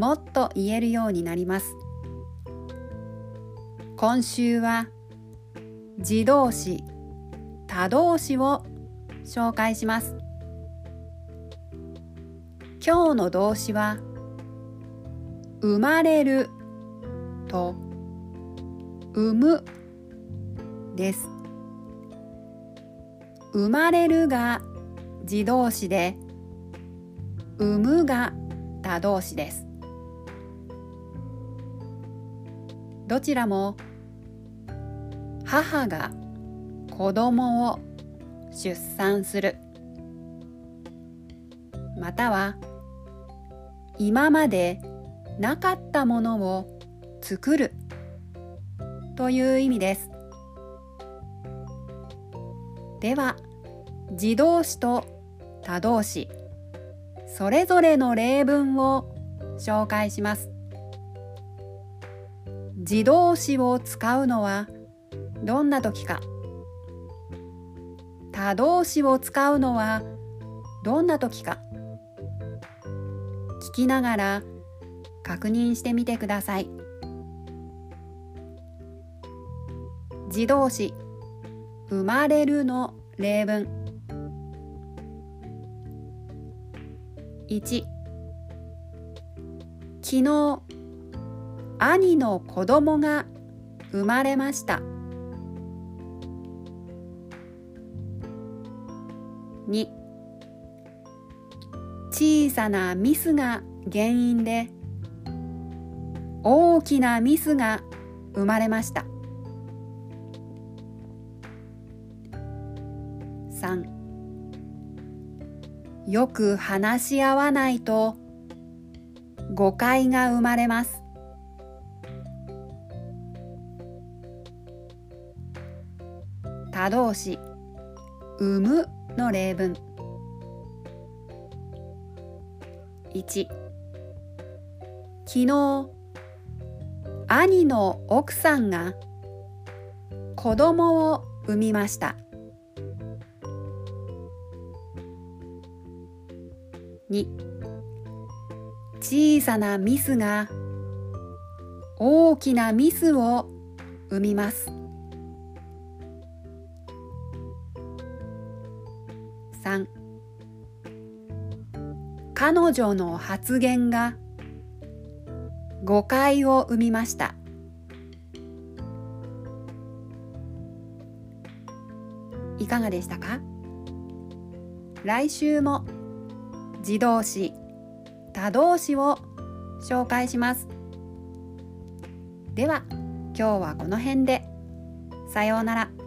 もっと言えるようになります。今週は自動詞他動詞を紹介します。今日の動詞は生まれると産むです。生まれるが自動詞で産むが他動詞です。どちらも母が子供を出産する。または今までなかったものを作るという意味です。では自動詞と他動詞それぞれの例文を紹介します。自動詞を使うのはどんな時か。他動詞を使うのはどんな時か。聞きながら確認してみてください。自動詞生まれるの例文。1昨日兄の子供が生まれました。2小さなミスが原因で大きなミスが生まれました。3よく話し合わないと誤解が生まれます。動詞産むの例文。1昨日兄の奥さんが子供を産みました。2小さなミスが大きなミスを生みます。3彼女の発言が誤解を生みました。いかがでしたか？来週も自動詞他動詞を紹介します。では今日はこの辺で。さようなら。